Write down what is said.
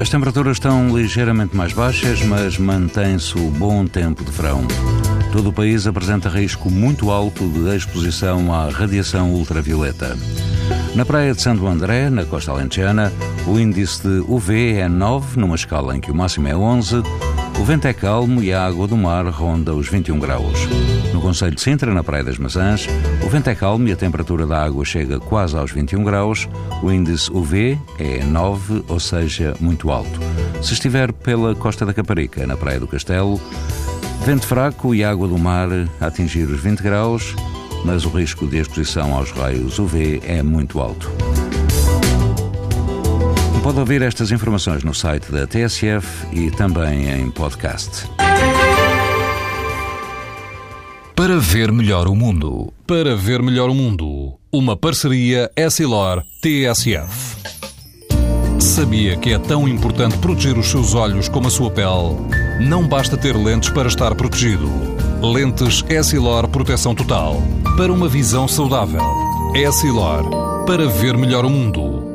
As temperaturas estão ligeiramente mais baixas, mas mantém-se o bom tempo de verão. Todo o país apresenta risco muito alto de exposição à radiação ultravioleta. Na praia de Santo André, na costa alentejana, o índice de UV é 9, numa escala em que o máximo é 11. O vento é calmo e a água do mar ronda os 21 graus. No Conselho de Sintra, na Praia das Maçãs, o vento é calmo e a temperatura da água chega quase aos 21 graus. O índice UV é 9, ou seja, muito alto. Se estiver pela costa da Caparica, na Praia do Castelo, vento fraco e água do mar a atingir os 20 graus mas o risco de exposição aos raios UV é muito alto. Pode ouvir estas informações no site da TSF e também em podcast. Para ver melhor o mundo. Para ver melhor o mundo. Uma parceria Essilor-TSF. Sabia que é tão importante proteger os seus olhos como a sua pele? Não basta ter lentes para estar protegido. Lentes Essilor Proteção Total. Para uma visão saudável. Essilor. Para ver melhor o mundo.